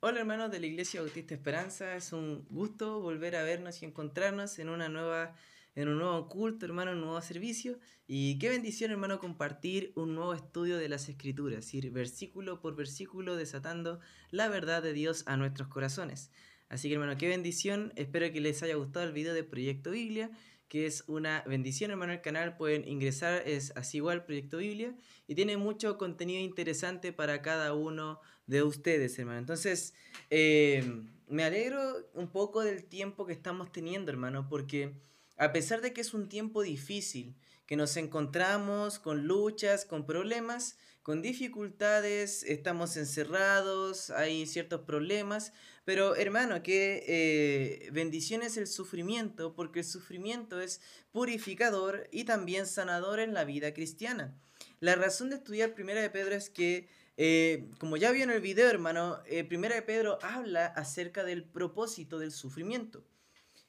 Hola hermanos de la Iglesia Bautista Esperanza, es un gusto volver a vernos y encontrarnos en una nueva en un nuevo culto, hermano, un nuevo servicio. Y qué bendición, hermano, compartir un nuevo estudio de las Escrituras, ir versículo por versículo desatando la verdad de Dios a nuestros corazones. Así que, hermano, qué bendición. Espero que les haya gustado el video de Proyecto Biblia que es una bendición, hermano, el canal. Pueden ingresar, es así igual, Proyecto Biblia, y tiene mucho contenido interesante para cada uno de ustedes, hermano. Entonces, eh, me alegro un poco del tiempo que estamos teniendo, hermano, porque a pesar de que es un tiempo difícil, que nos encontramos con luchas, con problemas, con dificultades, estamos encerrados, hay ciertos problemas, pero hermano, que eh, bendición es el sufrimiento, porque el sufrimiento es purificador y también sanador en la vida cristiana. La razón de estudiar Primera de Pedro es que, eh, como ya vio en el video, hermano, eh, Primera de Pedro habla acerca del propósito del sufrimiento.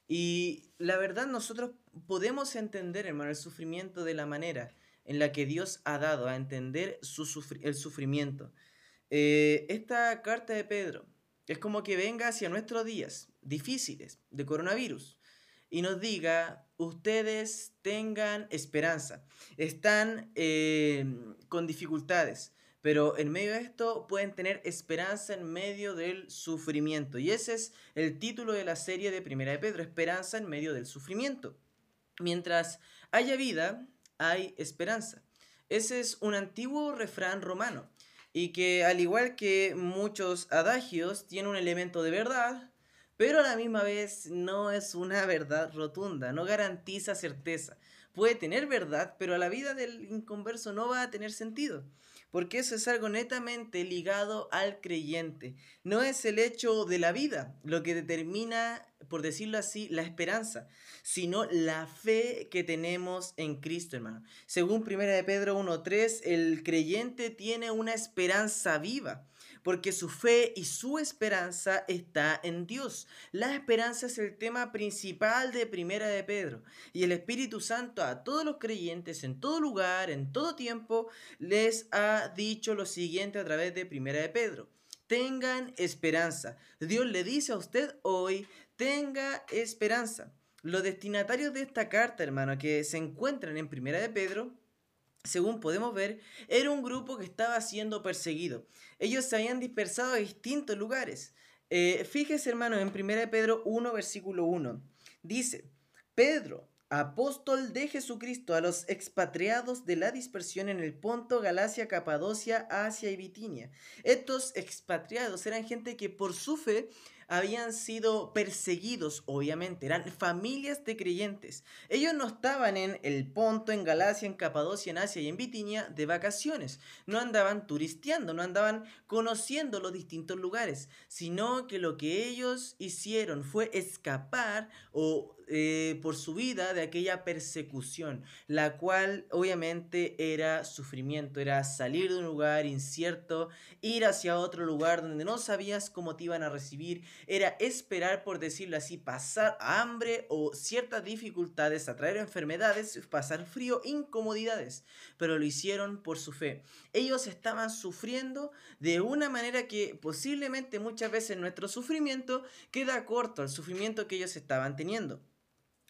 Y la verdad nosotros podemos entender, hermano, el sufrimiento de la manera en la que Dios ha dado a entender su el sufrimiento. esta carta de Pedro es como que venga hacia nuestros días difíciles de coronavirus y nos diga, ustedes tengan esperanza, están eh, con dificultades, pero en medio de esto pueden tener esperanza en medio del sufrimiento. Y ese es el título de la serie de Primera de Pedro, Esperanza en medio del sufrimiento. Mientras haya vida, hay esperanza. Ese es un antiguo refrán romano y que al igual que muchos adagios tiene un elemento de verdad, pero a la misma vez no es una verdad rotunda, no garantiza certeza. Puede tener verdad, pero a la vida del inconverso no va a tener sentido porque eso es algo netamente ligado al creyente. No es el hecho de la vida lo que determina, por decirlo así, la esperanza, sino la fe que tenemos en Cristo, hermano. Según 1 de Pedro 1.3, el creyente tiene una esperanza viva porque su fe y su esperanza está en Dios. La esperanza es el tema principal de Primera de Pedro, y el Espíritu Santo a todos los creyentes en todo lugar, en todo tiempo, les ha dicho lo siguiente a través de Primera de Pedro. Tengan esperanza. Dios le dice a usted hoy, tenga esperanza. Los destinatarios de esta carta, hermano, que se encuentran en Primera de Pedro, según podemos ver, era un grupo que estaba siendo perseguido. Ellos se habían dispersado a distintos lugares. Eh, fíjese, hermano, en 1 Pedro 1, versículo 1. Dice, Pedro, apóstol de Jesucristo a los expatriados de la dispersión en el Ponto, Galacia, Capadocia, Asia y Bitinia. Estos expatriados eran gente que por su fe habían sido perseguidos, obviamente, eran familias de creyentes. Ellos no estaban en el Ponto, en Galacia, en Capadocia, en Asia y en Bitinia de vacaciones. No andaban turisteando, no andaban conociendo los distintos lugares, sino que lo que ellos hicieron fue escapar o eh, por su vida de aquella persecución, la cual obviamente era sufrimiento, era salir de un lugar incierto, ir hacia otro lugar donde no sabías cómo te iban a recibir, era esperar, por decirlo así, pasar hambre o ciertas dificultades, atraer enfermedades, pasar frío, incomodidades, pero lo hicieron por su fe. Ellos estaban sufriendo de una manera que posiblemente muchas veces nuestro sufrimiento queda corto al sufrimiento que ellos estaban teniendo.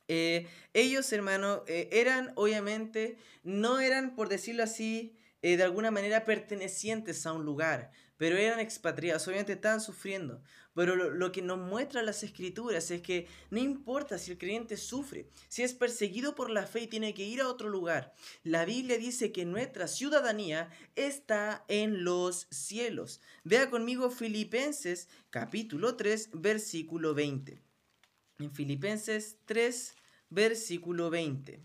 Eh, ellos, hermano, eh, eran obviamente, no eran, por decirlo así, eh, de alguna manera pertenecientes a un lugar, pero eran expatriados, obviamente estaban sufriendo. Pero lo, lo, que nos muestra las escrituras es que no importa si el creyente sufre, si es perseguido por la fe y tiene que ir a otro lugar. La Biblia dice que nuestra ciudadanía está en los cielos. Vea conmigo Filipenses capítulo 3, versículo 20. En Filipenses 3, versículo 20.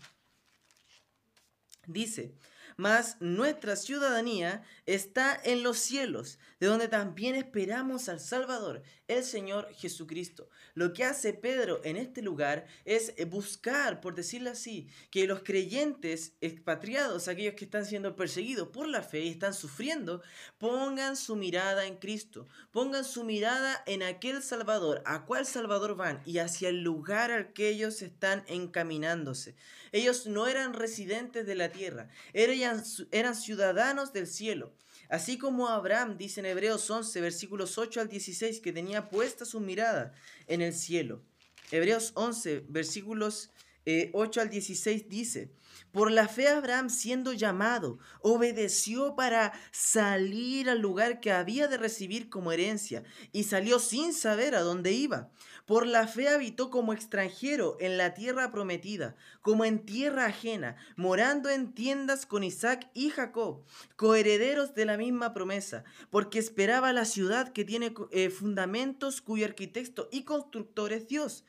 Dice, mas nuestra ciudadanía está en los cielos, de donde también esperamos al Salvador, el Señor Jesucristo. Lo que hace Pedro en este lugar es buscar, por decirlo así, que los creyentes expatriados, aquellos que están siendo perseguidos por la fe y están sufriendo, pongan su mirada en Cristo, pongan su mirada en aquel Salvador, a cuál Salvador van y hacia el lugar al que ellos están encaminándose. Ellos no eran residentes de la tierra, eran, eran ciudadanos del cielo. Así como Abraham dice en Hebreos 11, versículos 8 al 16, que tenía puesta su mirada en el cielo. Hebreos 11, versículos 8 eh, al 16 dice, por la fe Abraham siendo llamado, obedeció para salir al lugar que había de recibir como herencia y salió sin saber a dónde iba. Por la fe habitó como extranjero en la tierra prometida, como en tierra ajena, morando en tiendas con Isaac y Jacob, coherederos de la misma promesa, porque esperaba la ciudad que tiene eh, fundamentos cuyo arquitecto y constructor es Dios.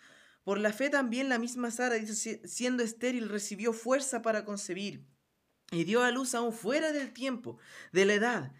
Por la fe también la misma Sara, siendo estéril, recibió fuerza para concebir y dio a luz aún fuera del tiempo, de la edad,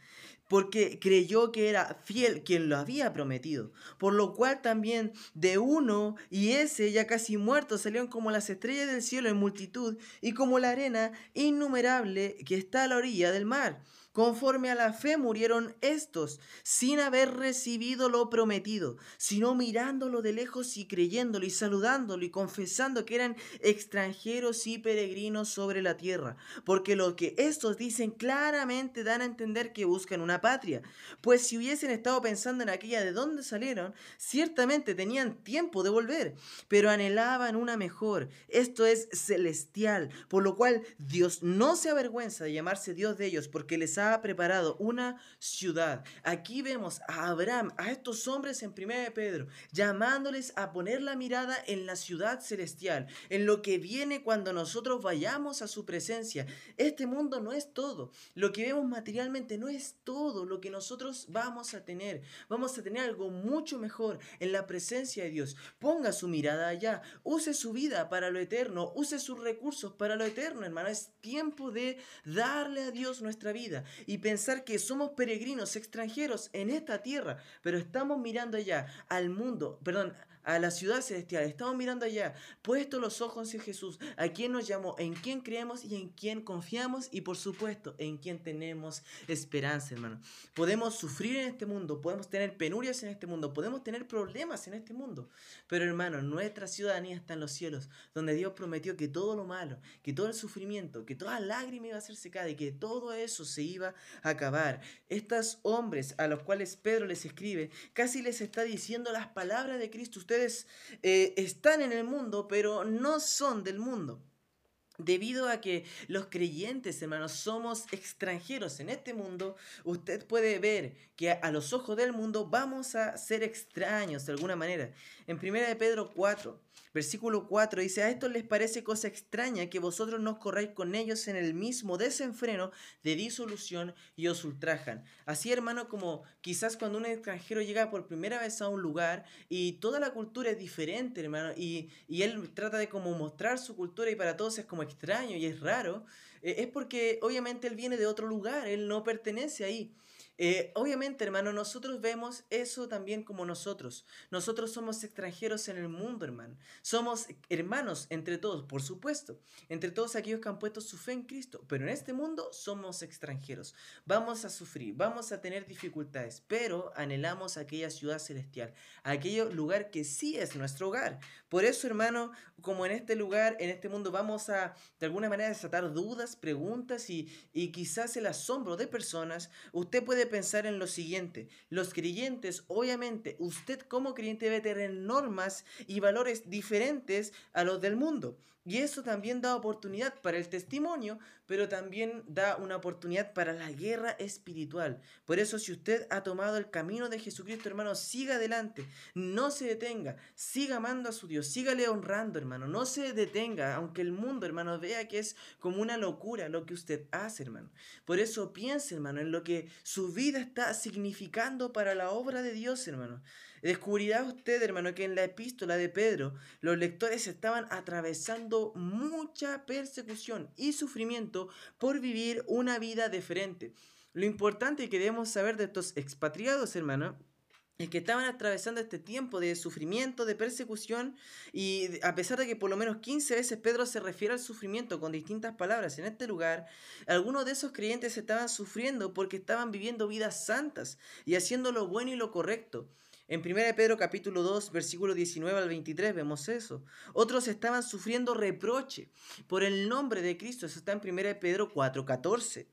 porque creyó que era fiel quien lo había prometido, por lo cual también de uno y ese ya casi muerto salieron como las estrellas del cielo en multitud y como la arena innumerable que está a la orilla del mar. Conforme a la fe murieron estos, sin haber recibido lo prometido, sino mirándolo de lejos y creyéndolo y saludándolo y confesando que eran extranjeros y peregrinos sobre la tierra. Porque lo que estos dicen claramente dan a entender que buscan una patria. Pues si hubiesen estado pensando en aquella de dónde salieron, ciertamente tenían tiempo de volver, pero anhelaban una mejor. Esto es celestial, por lo cual Dios no se avergüenza de llamarse Dios de ellos, porque les ha preparado una ciudad. Aquí vemos a Abraham, a estos hombres en 1 de Pedro, llamándoles a poner la mirada en la ciudad celestial, en lo que viene cuando nosotros vayamos a su presencia. Este mundo no es todo. Lo que vemos materialmente no es todo lo que nosotros vamos a tener. Vamos a tener algo mucho mejor en la presencia de Dios. Ponga su mirada allá. Use su vida para lo eterno. Use sus recursos para lo eterno, hermano. Es tiempo de darle a Dios nuestra vida y pensar que somos peregrinos extranjeros en esta tierra, pero estamos mirando allá al mundo, perdón, a la ciudad celestial. Estamos mirando allá, puesto los ojos en Jesús, a quien nos llamó, en quien creemos y en quien confiamos y por supuesto en quien tenemos esperanza, hermano. Podemos sufrir en este mundo, podemos tener penurias en este mundo, podemos tener problemas en este mundo, pero hermano, nuestra ciudadanía está en los cielos, donde Dios prometió que todo lo malo, que todo el sufrimiento, que toda lágrima iba a ser secada y que todo eso se iba a acabar. Estos hombres a los cuales Pedro les escribe, casi les está diciendo las palabras de Cristo. Ustedes eh, están en el mundo, pero no son del mundo. Debido a que los creyentes, hermanos, somos extranjeros en este mundo, usted puede ver que a los ojos del mundo vamos a ser extraños de alguna manera. En 1 de Pedro 4, versículo 4 dice, a esto les parece cosa extraña que vosotros no corráis con ellos en el mismo desenfreno de disolución y os ultrajan. Así, hermano, como quizás cuando un extranjero llega por primera vez a un lugar y toda la cultura es diferente, hermano, y, y él trata de como mostrar su cultura y para todos es como extraño y es raro, eh, es porque obviamente él viene de otro lugar, él no pertenece ahí. Eh, obviamente, hermano, nosotros vemos eso también como nosotros. Nosotros somos extranjeros en el mundo, hermano. Somos hermanos entre todos, por supuesto, entre todos aquellos que han puesto su fe en Cristo. Pero en este mundo somos extranjeros. Vamos a sufrir, vamos a tener dificultades, pero anhelamos aquella ciudad celestial, aquel lugar que sí es nuestro hogar. Por eso, hermano, como en este lugar, en este mundo, vamos a de alguna manera desatar dudas, preguntas y, y quizás el asombro de personas, usted puede pensar en lo siguiente. Los creyentes, obviamente, usted como creyente debe tener normas y valores diferentes a los del mundo. Y eso también da oportunidad para el testimonio, pero también da una oportunidad para la guerra espiritual. Por eso si usted ha tomado el camino de Jesucristo, hermano, siga adelante, no se detenga, siga amando a su Dios, sígale honrando, hermano, no se detenga, aunque el mundo, hermano, vea que es como una locura lo que usted hace, hermano. Por eso piense, hermano, en lo que su vida está significando para la obra de Dios, hermano. Descubrirá usted, hermano, que en la epístola de Pedro los lectores estaban atravesando mucha persecución y sufrimiento por vivir una vida diferente. Lo importante que debemos saber de estos expatriados, hermano, es que estaban atravesando este tiempo de sufrimiento, de persecución, y a pesar de que por lo menos 15 veces Pedro se refiere al sufrimiento con distintas palabras en este lugar, algunos de esos creyentes estaban sufriendo porque estaban viviendo vidas santas y haciendo lo bueno y lo correcto. En 1 Pedro capítulo 2, versículo 19 al 23 vemos eso. Otros estaban sufriendo reproche por el nombre de Cristo. Eso está en 1 Pedro 4, 14.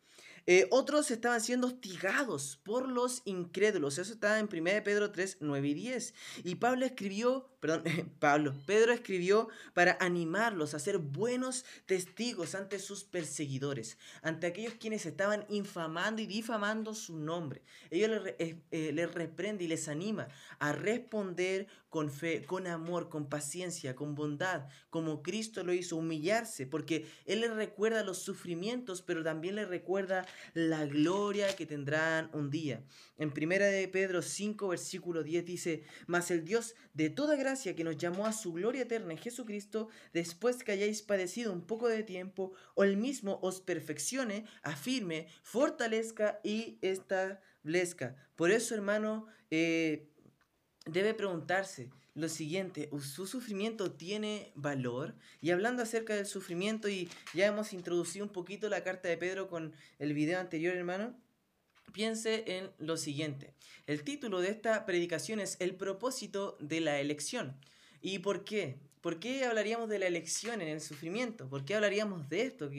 Eh, otros estaban siendo hostigados por los incrédulos. Eso está en 1 Pedro 3, 9 y 10. Y Pablo escribió, perdón, Pablo, Pedro escribió para animarlos a ser buenos testigos ante sus perseguidores, ante aquellos quienes estaban infamando y difamando su nombre. Ellos les, eh, les reprende y les anima a responder con fe, con amor, con paciencia, con bondad, como Cristo lo hizo, humillarse, porque Él les recuerda los sufrimientos, pero también les recuerda la gloria que tendrán un día. En primera de Pedro 5, versículo 10 dice, mas el Dios de toda gracia que nos llamó a su gloria eterna en Jesucristo, después que hayáis padecido un poco de tiempo, o el mismo os perfeccione, afirme, fortalezca y establezca. Por eso, hermano, eh, debe preguntarse lo siguiente, ¿su sufrimiento tiene valor? Y hablando acerca del sufrimiento, y ya hemos introducido un poquito la carta de Pedro con el video anterior, hermano, piense en lo siguiente. El título de esta predicación es El propósito de la elección. ¿Y por qué? ¿Por qué hablaríamos de la elección en el sufrimiento? ¿Por qué hablaríamos de esto?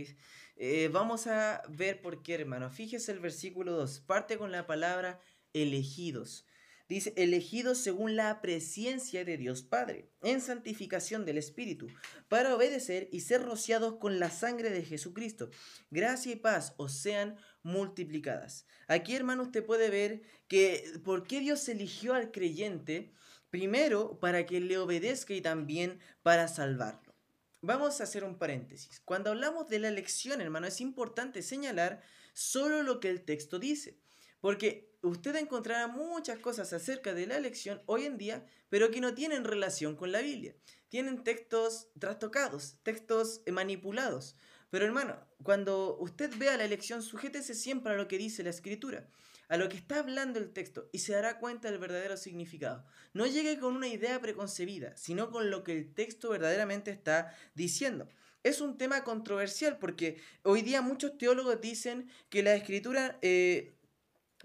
Eh, vamos a ver por qué, hermano. Fíjese el versículo 2. Parte con la palabra elegidos. Dice, elegidos según la presencia de Dios Padre, en santificación del Espíritu, para obedecer y ser rociados con la sangre de Jesucristo. Gracia y paz os sean multiplicadas. Aquí, hermano, usted puede ver que por qué Dios eligió al creyente, primero para que le obedezca y también para salvarlo. Vamos a hacer un paréntesis. Cuando hablamos de la elección, hermano, es importante señalar solo lo que el texto dice. Porque usted encontrará muchas cosas acerca de la elección hoy en día, pero que no tienen relación con la Biblia. Tienen textos trastocados, textos manipulados. Pero hermano, cuando usted vea la elección, sujétese siempre a lo que dice la escritura, a lo que está hablando el texto y se dará cuenta del verdadero significado. No llegue con una idea preconcebida, sino con lo que el texto verdaderamente está diciendo. Es un tema controversial porque hoy día muchos teólogos dicen que la escritura... Eh,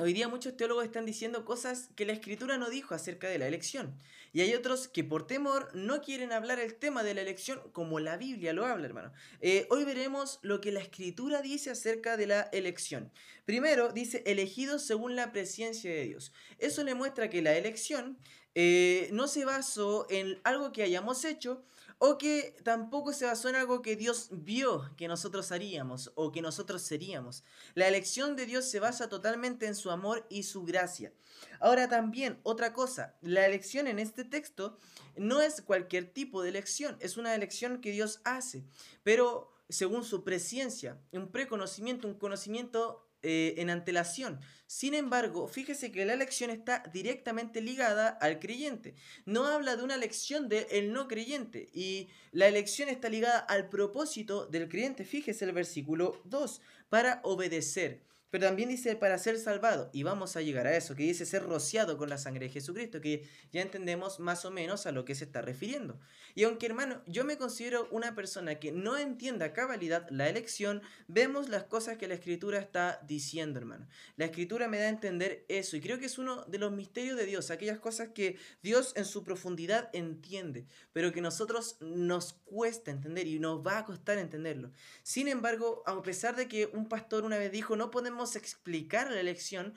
Hoy día muchos teólogos están diciendo cosas que la escritura no dijo acerca de la elección. Y hay otros que por temor no quieren hablar el tema de la elección como la Biblia lo habla, hermano. Eh, hoy veremos lo que la escritura dice acerca de la elección. Primero dice elegidos según la presencia de Dios. Eso le muestra que la elección eh, no se basó en algo que hayamos hecho, o que tampoco se basó en algo que Dios vio que nosotros haríamos o que nosotros seríamos. La elección de Dios se basa totalmente en su amor y su gracia. Ahora también, otra cosa, la elección en este texto no es cualquier tipo de elección, es una elección que Dios hace, pero según su presencia, un preconocimiento, un conocimiento eh, en antelación. Sin embargo, fíjese que la elección está directamente ligada al creyente. No habla de una elección del no creyente. Y la elección está ligada al propósito del creyente. Fíjese el versículo 2, para obedecer. Pero también dice para ser salvado, y vamos a llegar a eso, que dice ser rociado con la sangre de Jesucristo, que ya entendemos más o menos a lo que se está refiriendo. Y aunque hermano, yo me considero una persona que no entienda a cabalidad la elección, vemos las cosas que la escritura está diciendo, hermano. La escritura me da a entender eso, y creo que es uno de los misterios de Dios, aquellas cosas que Dios en su profundidad entiende, pero que nosotros nos cuesta entender y nos va a costar entenderlo. Sin embargo, a pesar de que un pastor una vez dijo, no podemos explicar la elección,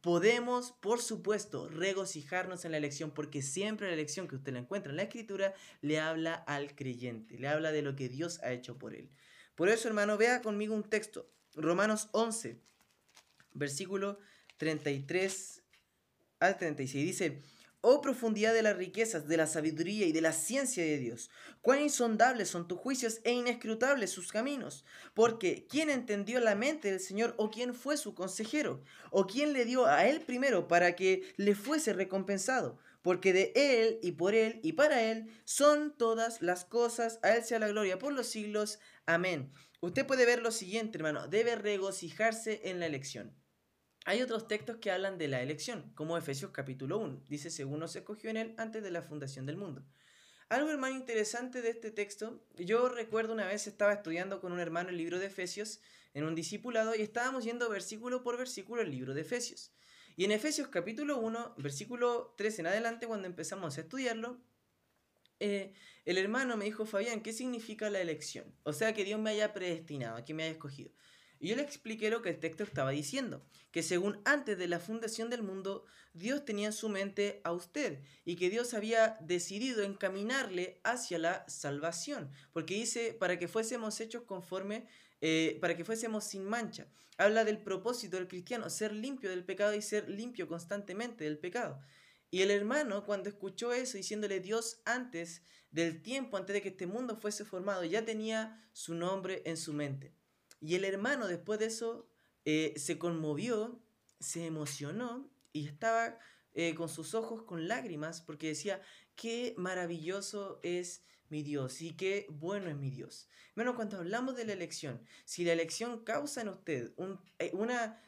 podemos, por supuesto, regocijarnos en la elección, porque siempre la elección que usted la encuentra en la escritura le habla al creyente, le habla de lo que Dios ha hecho por él. Por eso, hermano, vea conmigo un texto, Romanos 11, versículo 33 al 36, dice, Oh profundidad de las riquezas, de la sabiduría y de la ciencia de Dios. Cuán insondables son tus juicios e inescrutables sus caminos. Porque ¿quién entendió la mente del Señor o quién fue su consejero? ¿O quién le dio a él primero para que le fuese recompensado? Porque de él y por él y para él son todas las cosas. A él sea la gloria por los siglos. Amén. Usted puede ver lo siguiente, hermano. Debe regocijarse en la elección. Hay otros textos que hablan de la elección, como Efesios capítulo 1. Dice, según nos escogió en él antes de la fundación del mundo. Algo hermano interesante de este texto, yo recuerdo una vez estaba estudiando con un hermano el libro de Efesios en un discipulado y estábamos yendo versículo por versículo el libro de Efesios. Y en Efesios capítulo 1, versículo 3 en adelante, cuando empezamos a estudiarlo, eh, el hermano me dijo, Fabián, ¿qué significa la elección? O sea, que Dios me haya predestinado, que me haya escogido. Y yo le expliqué lo que el texto estaba diciendo, que según antes de la fundación del mundo, Dios tenía en su mente a usted y que Dios había decidido encaminarle hacia la salvación, porque dice para que fuésemos hechos conforme, eh, para que fuésemos sin mancha. Habla del propósito del cristiano, ser limpio del pecado y ser limpio constantemente del pecado. Y el hermano, cuando escuchó eso, diciéndole Dios antes del tiempo, antes de que este mundo fuese formado, ya tenía su nombre en su mente. Y el hermano después de eso eh, se conmovió, se emocionó y estaba eh, con sus ojos con lágrimas porque decía, qué maravilloso es mi Dios y qué bueno es mi Dios. Bueno, cuando hablamos de la elección, si la elección causa en usted eh, una,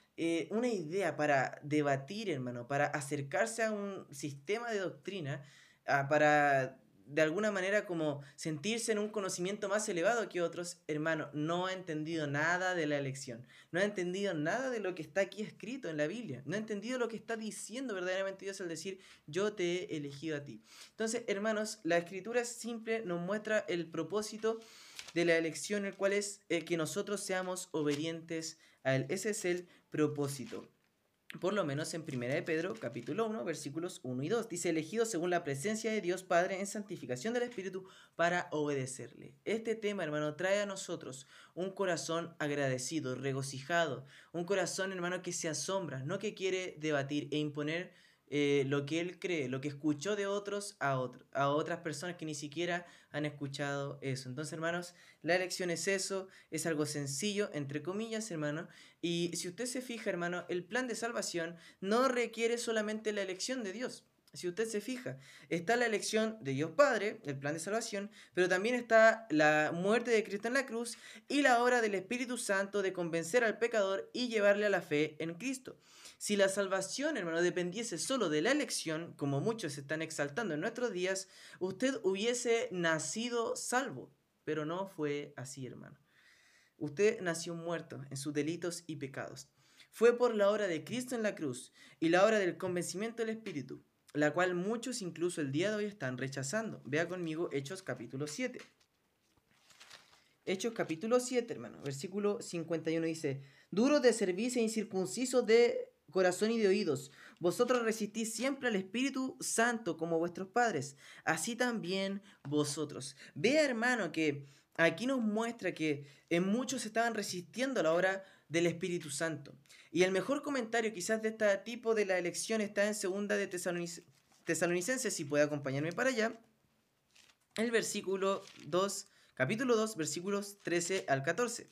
una idea para debatir, hermano, para acercarse a un sistema de doctrina, ah, para de alguna manera como sentirse en un conocimiento más elevado que otros, hermano, no ha entendido nada de la elección, no ha entendido nada de lo que está aquí escrito en la Biblia, no ha entendido lo que está diciendo verdaderamente Dios al decir, yo te he elegido a ti. Entonces, hermanos, la escritura simple nos muestra el propósito de la elección, el cual es eh, que nosotros seamos obedientes a Él. Ese es el propósito por lo menos en 1 de Pedro, capítulo 1, versículos 1 y 2. Dice, elegido según la presencia de Dios Padre en santificación del Espíritu para obedecerle. Este tema, hermano, trae a nosotros un corazón agradecido, regocijado, un corazón, hermano, que se asombra, no que quiere debatir e imponer eh, lo que él cree, lo que escuchó de otros a, a otras personas que ni siquiera han escuchado eso. Entonces, hermanos, la elección es eso, es algo sencillo, entre comillas, hermano. Y si usted se fija, hermano, el plan de salvación no requiere solamente la elección de Dios. Si usted se fija, está la elección de Dios Padre, el plan de salvación, pero también está la muerte de Cristo en la cruz y la obra del Espíritu Santo de convencer al pecador y llevarle a la fe en Cristo. Si la salvación, hermano, dependiese solo de la elección, como muchos están exaltando en nuestros días, usted hubiese nacido salvo, pero no fue así, hermano. Usted nació muerto en sus delitos y pecados. Fue por la obra de Cristo en la cruz y la obra del convencimiento del Espíritu, la cual muchos incluso el día de hoy están rechazando. Vea conmigo Hechos capítulo 7. Hechos capítulo 7, hermano, versículo 51 dice, duros de servicio e incircuncisos de corazón y de oídos. Vosotros resistís siempre al Espíritu Santo como vuestros padres, así también vosotros. Vea hermano que aquí nos muestra que en muchos estaban resistiendo a la obra del Espíritu Santo. Y el mejor comentario quizás de este tipo de la elección está en segunda de Tesalonicenses, si puede acompañarme para allá, el versículo 2, capítulo 2, versículos 13 al 14.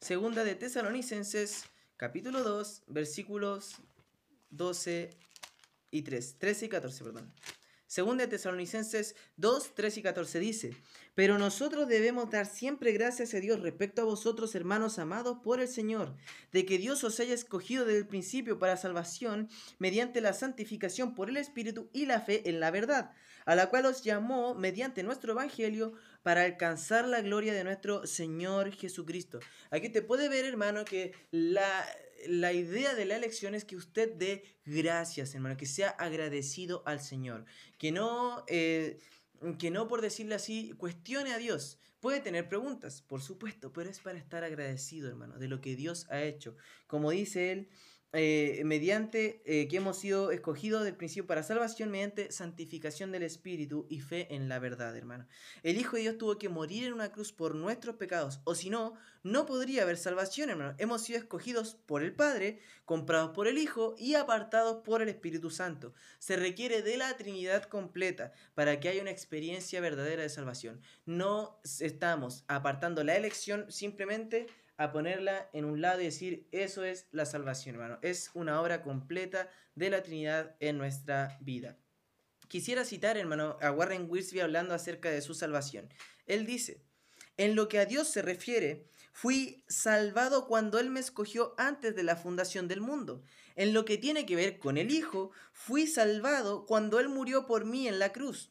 Segunda de Tesalonicenses capítulo 2, versículos 12 y 3, 13 y 14, perdón. Segunda Tesalonicenses 2, 13 y 14 dice, pero nosotros debemos dar siempre gracias a Dios respecto a vosotros, hermanos amados por el Señor, de que Dios os haya escogido desde el principio para salvación mediante la santificación por el Espíritu y la fe en la verdad, a la cual os llamó mediante nuestro Evangelio para alcanzar la gloria de nuestro Señor Jesucristo. Aquí te puede ver, hermano, que la, la idea de la elección es que usted dé gracias, hermano, que sea agradecido al Señor, que no, eh, que no por decirle así, cuestione a Dios. Puede tener preguntas, por supuesto, pero es para estar agradecido, hermano, de lo que Dios ha hecho. Como dice él, eh, mediante eh, que hemos sido escogidos del principio para salvación mediante santificación del Espíritu y fe en la verdad, hermano. El Hijo de Dios tuvo que morir en una cruz por nuestros pecados, o si no, no podría haber salvación, hermano. Hemos sido escogidos por el Padre, comprados por el Hijo y apartados por el Espíritu Santo. Se requiere de la Trinidad completa para que haya una experiencia verdadera de salvación. No estamos apartando la elección simplemente a ponerla en un lado y decir, eso es la salvación, hermano. Es una obra completa de la Trinidad en nuestra vida. Quisiera citar, hermano, a Warren Wiersbe hablando acerca de su salvación. Él dice, en lo que a Dios se refiere, fui salvado cuando Él me escogió antes de la fundación del mundo. En lo que tiene que ver con el Hijo, fui salvado cuando Él murió por mí en la cruz.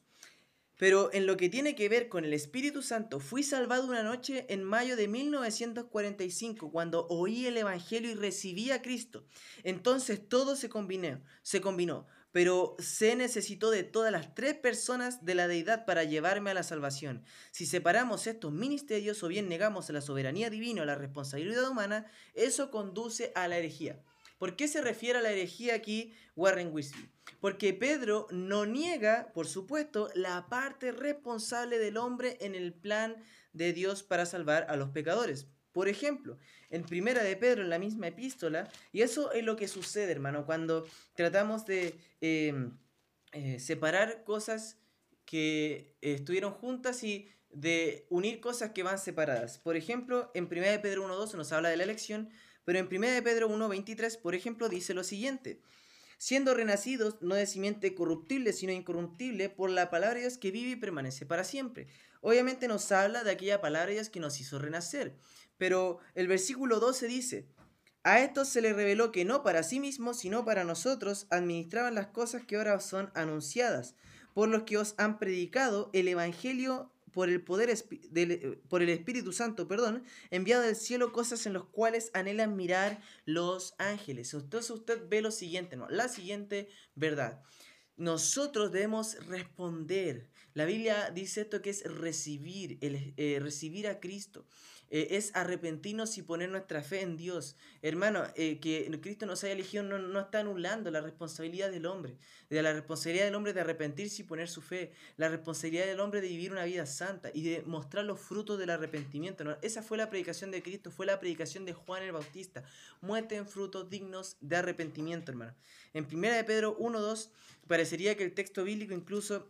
Pero en lo que tiene que ver con el Espíritu Santo, fui salvado una noche en mayo de 1945 cuando oí el Evangelio y recibí a Cristo. Entonces todo se combinó, se combinó. pero se necesitó de todas las tres personas de la deidad para llevarme a la salvación. Si separamos estos ministerios o bien negamos la soberanía divina o la responsabilidad humana, eso conduce a la herejía. ¿Por qué se refiere a la herejía aquí Warren Weasley? Porque Pedro no niega, por supuesto, la parte responsable del hombre en el plan de Dios para salvar a los pecadores. Por ejemplo, en Primera de Pedro, en la misma epístola, y eso es lo que sucede, hermano, cuando tratamos de em, eh, separar cosas que estuvieron juntas y de unir cosas que van separadas. Por ejemplo, en Primera de Pedro 1.2 nos habla de la elección, pero en Primera de Pedro 1.23, por ejemplo, dice lo siguiente. Siendo renacidos no de simiente corruptible, sino incorruptible, por la palabra que vive y permanece para siempre. Obviamente nos habla de aquella palabra que nos hizo renacer. Pero el versículo 12 dice, a estos se les reveló que no para sí mismos, sino para nosotros, administraban las cosas que ahora son anunciadas, por los que os han predicado el Evangelio por el poder del, por el Espíritu Santo, perdón, enviado del cielo cosas en las cuales anhelan mirar los ángeles. Entonces usted ve lo siguiente, ¿no? La siguiente verdad. Nosotros debemos responder. La Biblia dice esto que es recibir, el, eh, recibir a Cristo. Eh, es arrepentirnos y poner nuestra fe en Dios. Hermano, eh, que Cristo nos haya elegido no, no, está anulando la responsabilidad del hombre, de la responsabilidad del hombre de arrepentirse y poner su fe, la responsabilidad del hombre de vivir una vida santa y de mostrar los frutos del arrepentimiento. Esa fue la predicación de Cristo, fue la predicación de Juan el Bautista. Muestren frutos dignos de arrepentimiento, hermano. En 1 de Pedro 1.2 parecería que el texto bíblico incluso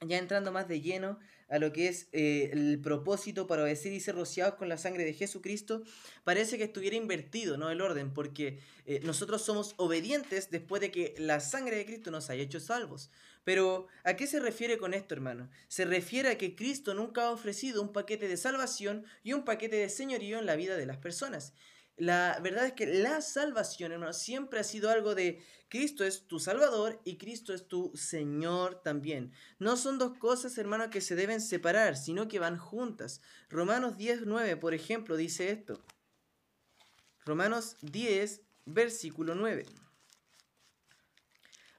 ya entrando más de lleno a lo que es eh, el propósito para obedecer y ser rociados con la sangre de Jesucristo, parece que estuviera invertido, ¿no? El orden, porque eh, nosotros somos obedientes después de que la sangre de Cristo nos haya hecho salvos. Pero, ¿a qué se refiere con esto, hermano? Se refiere a que Cristo nunca ha ofrecido un paquete de salvación y un paquete de señorío en la vida de las personas. La verdad es que la salvación, hermano, siempre ha sido algo de Cristo es tu Salvador y Cristo es tu Señor también. No son dos cosas, hermano, que se deben separar, sino que van juntas. Romanos 10, 9, por ejemplo, dice esto. Romanos 10, versículo 9.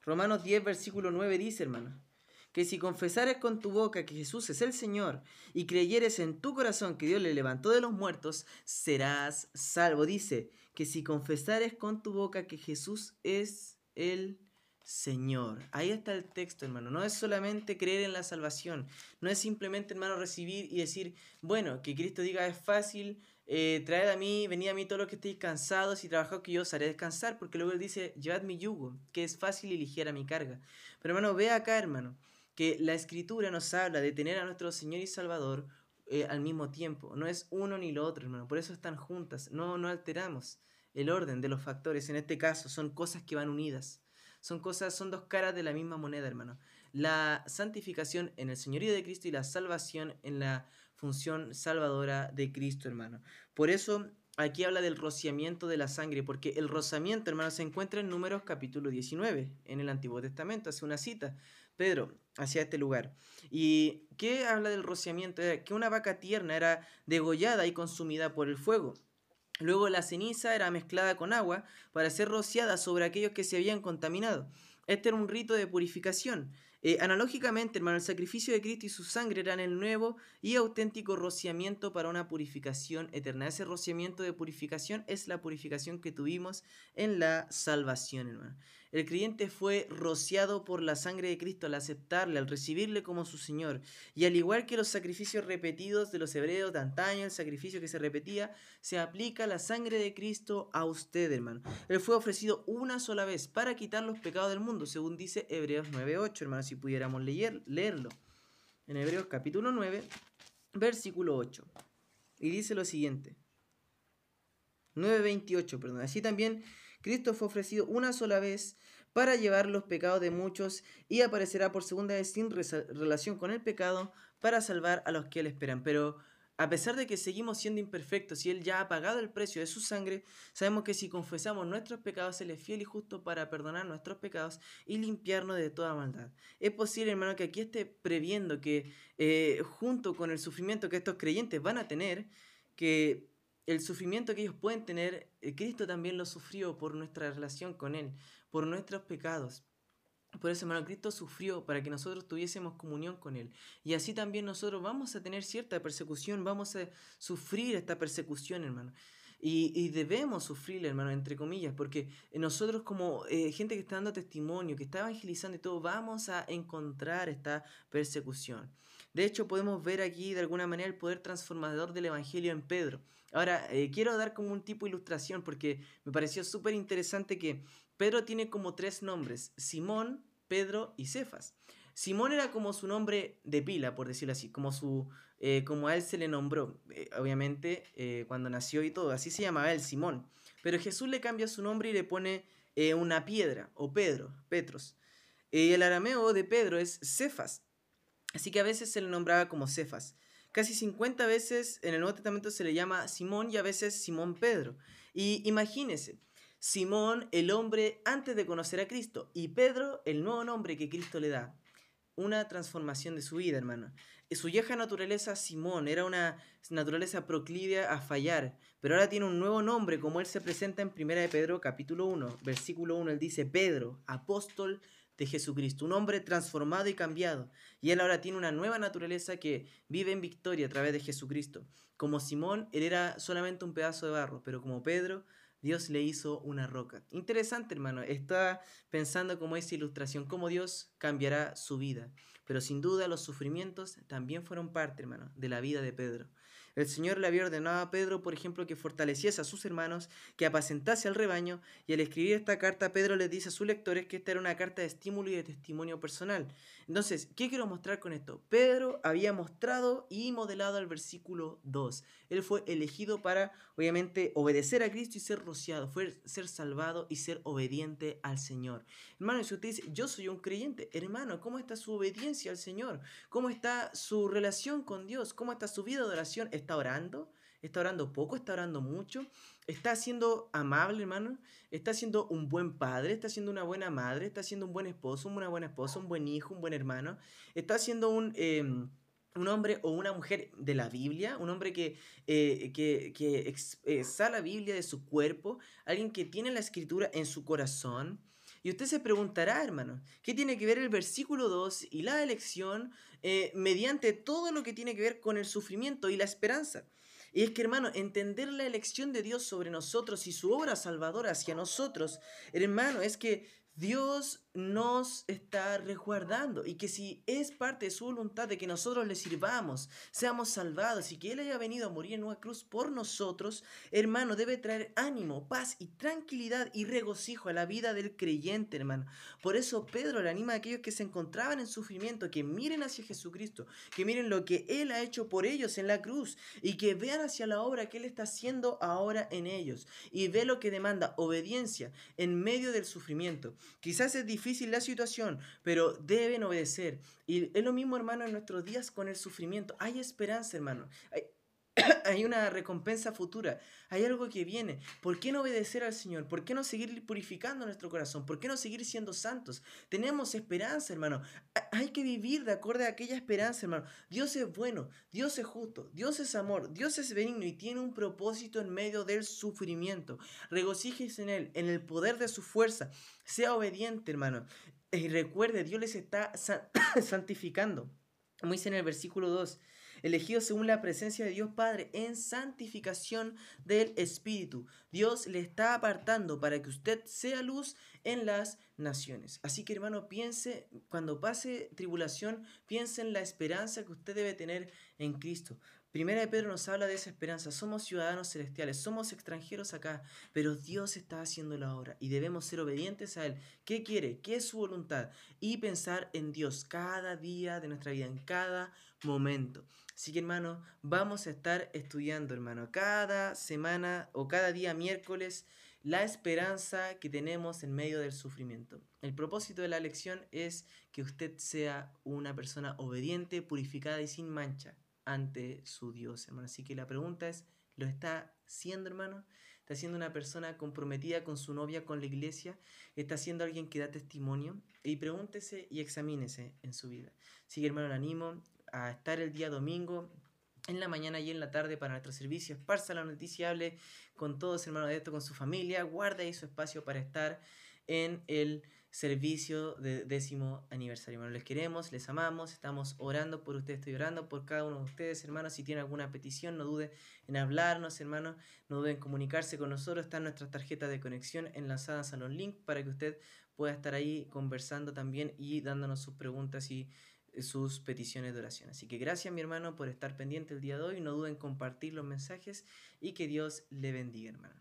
Romanos 10, versículo 9 dice, hermano que si confesares con tu boca que Jesús es el Señor y creyeres en tu corazón que Dios le levantó de los muertos, serás salvo. Dice que si confesares con tu boca que Jesús es el Señor. Ahí está el texto, hermano. No es solamente creer en la salvación. No es simplemente, hermano, recibir y decir, bueno, que Cristo diga es fácil, eh, traed a mí, venid a mí todos los que estéis cansados y trabajados que yo os haré descansar, porque luego él dice, llevad mi yugo, que es fácil y ligera mi carga. Pero hermano, ve acá, hermano que la escritura nos habla de tener a nuestro Señor y Salvador eh, al mismo tiempo. No es uno ni lo otro, hermano. Por eso están juntas. No, no alteramos el orden de los factores. En este caso son cosas que van unidas. Son cosas, son dos caras de la misma moneda, hermano. La santificación en el señorío de Cristo y la salvación en la función salvadora de Cristo, hermano. Por eso aquí habla del rociamiento de la sangre, porque el rozamiento, hermano, se encuentra en Números capítulo 19, en el Antiguo Testamento, hace una cita. Pedro hacia este lugar. ¿Y qué habla del rociamiento? que una vaca tierna era degollada y consumida por el fuego. Luego la ceniza era mezclada con agua para ser rociada sobre aquellos que se habían contaminado. Este era un rito de purificación. Eh, analógicamente, hermano, el sacrificio de Cristo y su sangre eran el nuevo y auténtico rociamiento para una purificación eterna. Ese rociamiento de purificación es la purificación que tuvimos en la salvación, hermano. El creyente fue rociado por la sangre de Cristo al aceptarle, al recibirle como su Señor. Y al igual que los sacrificios repetidos de los hebreos de antaño, el sacrificio que se repetía, se aplica la sangre de Cristo a usted, hermano. Él fue ofrecido una sola vez para quitar los pecados del mundo, según dice Hebreos 9.8, hermano, si pudiéramos leer, leerlo. En Hebreos capítulo 9, versículo 8. Y dice lo siguiente. 9.28, perdón. Así también Cristo fue ofrecido una sola vez para llevar los pecados de muchos y aparecerá por segunda vez sin relación con el pecado para salvar a los que le esperan. Pero a pesar de que seguimos siendo imperfectos y Él ya ha pagado el precio de su sangre, sabemos que si confesamos nuestros pecados, Él es fiel y justo para perdonar nuestros pecados y limpiarnos de toda maldad. Es posible, hermano, que aquí esté previendo que eh, junto con el sufrimiento que estos creyentes van a tener, que el sufrimiento que ellos pueden tener, eh, Cristo también lo sufrió por nuestra relación con Él, por nuestros pecados. Por eso, hermano, Cristo sufrió para que nosotros tuviésemos comunión con Él. Y así también nosotros vamos a tener cierta persecución, vamos a sufrir esta persecución, hermano. Y, debemos sufrir, hermano, entre comillas, porque nosotros como eh, gente que está dando testimonio, que está evangelizando y todo, vamos a encontrar esta persecución. De hecho, podemos ver aquí de alguna manera el poder transformador del Evangelio en Pedro. Ahora, eh, quiero dar como un tipo de ilustración porque me pareció súper interesante que Pedro tiene como tres nombres, Simón, Pedro y Cefas. Simón era como su nombre de pila, por decirlo así, como, su, eh, como a él se le nombró, eh, obviamente, cuando nació y todo, así se llamaba él, Simón. Pero Jesús le cambia su nombre y le pone una piedra, o Pedro, Petros. El arameo de Pedro es Cefas, así que a veces se le nombraba como Cefas. Casi 50 veces en el Nuevo Testamento se le llama Simón y a veces Simón Pedro. Y imagínese, Simón el hombre antes de conocer a Cristo y Pedro el nuevo nombre que Cristo le da una transformación de su vida, hermano. Su vieja naturaleza, Simón, era una naturaleza proclive a fallar, pero ahora tiene un nuevo nombre, como él se presenta en 1 de Pedro capítulo 1, versículo 1, él dice, Pedro, apóstol de Jesucristo, un hombre transformado y cambiado. Y él ahora tiene una nueva naturaleza que vive en victoria a través de Jesucristo. Como Simón, él era solamente un pedazo de barro, pero como Pedro, Dios le hizo una roca. Interesante, hermano. Está pensando como esa ilustración, cómo Dios cambiará su vida. Pero sin duda los sufrimientos también fueron parte, hermano, de la vida de Pedro. El Señor le había ordenado a Pedro, por ejemplo, que fortaleciese a sus hermanos, que apacentase al rebaño, y al escribir esta carta, Pedro les dice a sus lectores que esta era una carta de estímulo y de testimonio personal. Entonces, ¿qué quiero mostrar con esto? Pedro había mostrado y modelado el versículo 2. Él fue elegido para, obviamente, obedecer a Cristo y ser rociado, fue ser salvado y ser obediente al Señor. Hermano, si usted dice, yo soy un creyente, hermano, ¿cómo está su obediencia al Señor? ¿Cómo está su relación con Dios? ¿Cómo está su vida de oración? ¿Está orando? ¿Está orando poco? ¿Está orando mucho? ¿Está siendo amable, hermano? ¿Está siendo un buen padre? ¿Está siendo una buena madre? ¿Está siendo un buen esposo, una buena esposa, un buen hijo, un buen hermano? ¿Está siendo un... Em, un hombre o una mujer de la Biblia, un hombre que, eh, que, que expresa la Biblia de su cuerpo, alguien que tiene la escritura en su corazón. Y usted se preguntará, hermano, ¿qué tiene que ver el versículo 2 y la elección eh, mediante todo lo que tiene que ver con el sufrimiento y la esperanza? Y es que, hermano, entender la elección de Dios sobre nosotros y su obra salvadora hacia nosotros, hermano, es que Dios nos está resguardando y que si es parte de su voluntad de que nosotros le sirvamos, seamos salvados y que Él haya venido a morir en una cruz por nosotros, hermano, debe traer ánimo, paz y tranquilidad y regocijo a la vida del creyente, hermano. Por eso Pedro le anima a aquellos que se encontraban en sufrimiento, que miren hacia Jesucristo, que miren lo que Él ha hecho por ellos en la cruz y que vean hacia la obra que Él está haciendo ahora en ellos y ve lo que demanda obediencia en medio del sufrimiento. Quizás es difícil la situación, pero deben obedecer. Y es lo mismo, hermano, en nuestros días con el sufrimiento. Hay esperanza, hermano. Hay, hay una recompensa futura, hay algo que viene. ¿Por qué no obedecer al Señor? ¿Por qué no seguir purificando nuestro corazón? ¿Por qué no seguir siendo santos? Tenemos esperanza, hermano. Hay que vivir de acuerdo a aquella esperanza, hermano. Dios es bueno, Dios es justo, Dios es amor, Dios es benigno y tiene un propósito en medio del sufrimiento. Regocíjese en Él, en el poder de su fuerza. Sea obediente, hermano. Y recuerde, Dios les está santificando. Como dice en el versículo 2, elegidos según la presencia de Dios Padre en santificación del Espíritu. Dios le está apartando para que usted sea luz en las naciones. Así que hermano, piense, cuando pase tribulación, piense en la esperanza que usted debe tener en Cristo. Primera de Pedro nos habla de esa esperanza. Somos ciudadanos celestiales, somos extranjeros acá, pero Dios está haciendo la obra y debemos ser obedientes a Él. ¿Qué quiere? ¿Qué es su voluntad? Y pensar en Dios cada día de nuestra vida, en cada momento. Así que hermano, vamos a estar estudiando, hermano, cada semana o cada día miércoles la esperanza que tenemos en medio del sufrimiento. El propósito de la lección es que usted sea una persona obediente, purificada y sin mancha ante su Dios, hermano. Así que la pregunta es, ¿lo está siendo, hermano? ¿Está siendo una persona comprometida con su novia, con la iglesia? ¿Está siendo alguien que da testimonio? Y pregúntese y examínese en su vida. Así que, hermano, le animo a estar el día domingo en la mañana y en la tarde para nuestro servicio. Esparza la noticia, hable con todos, hermanos de esto, con su familia. Guarda ahí su espacio para estar en el servicio de décimo aniversario. Hermanos, les queremos, les amamos, estamos orando por ustedes, estoy orando por cada uno de ustedes, hermanos. Si tienen alguna petición, no duden en hablarnos, hermanos, no duden en comunicarse con nosotros. Están nuestras tarjetas de conexión enlazadas a los links para que usted pueda estar ahí conversando también y dándonos sus preguntas y eh, sus peticiones de oración. Así que gracias mi hermano por estar pendiente el día de hoy, no duden en compartir los mensajes y que Dios le bendiga hermano.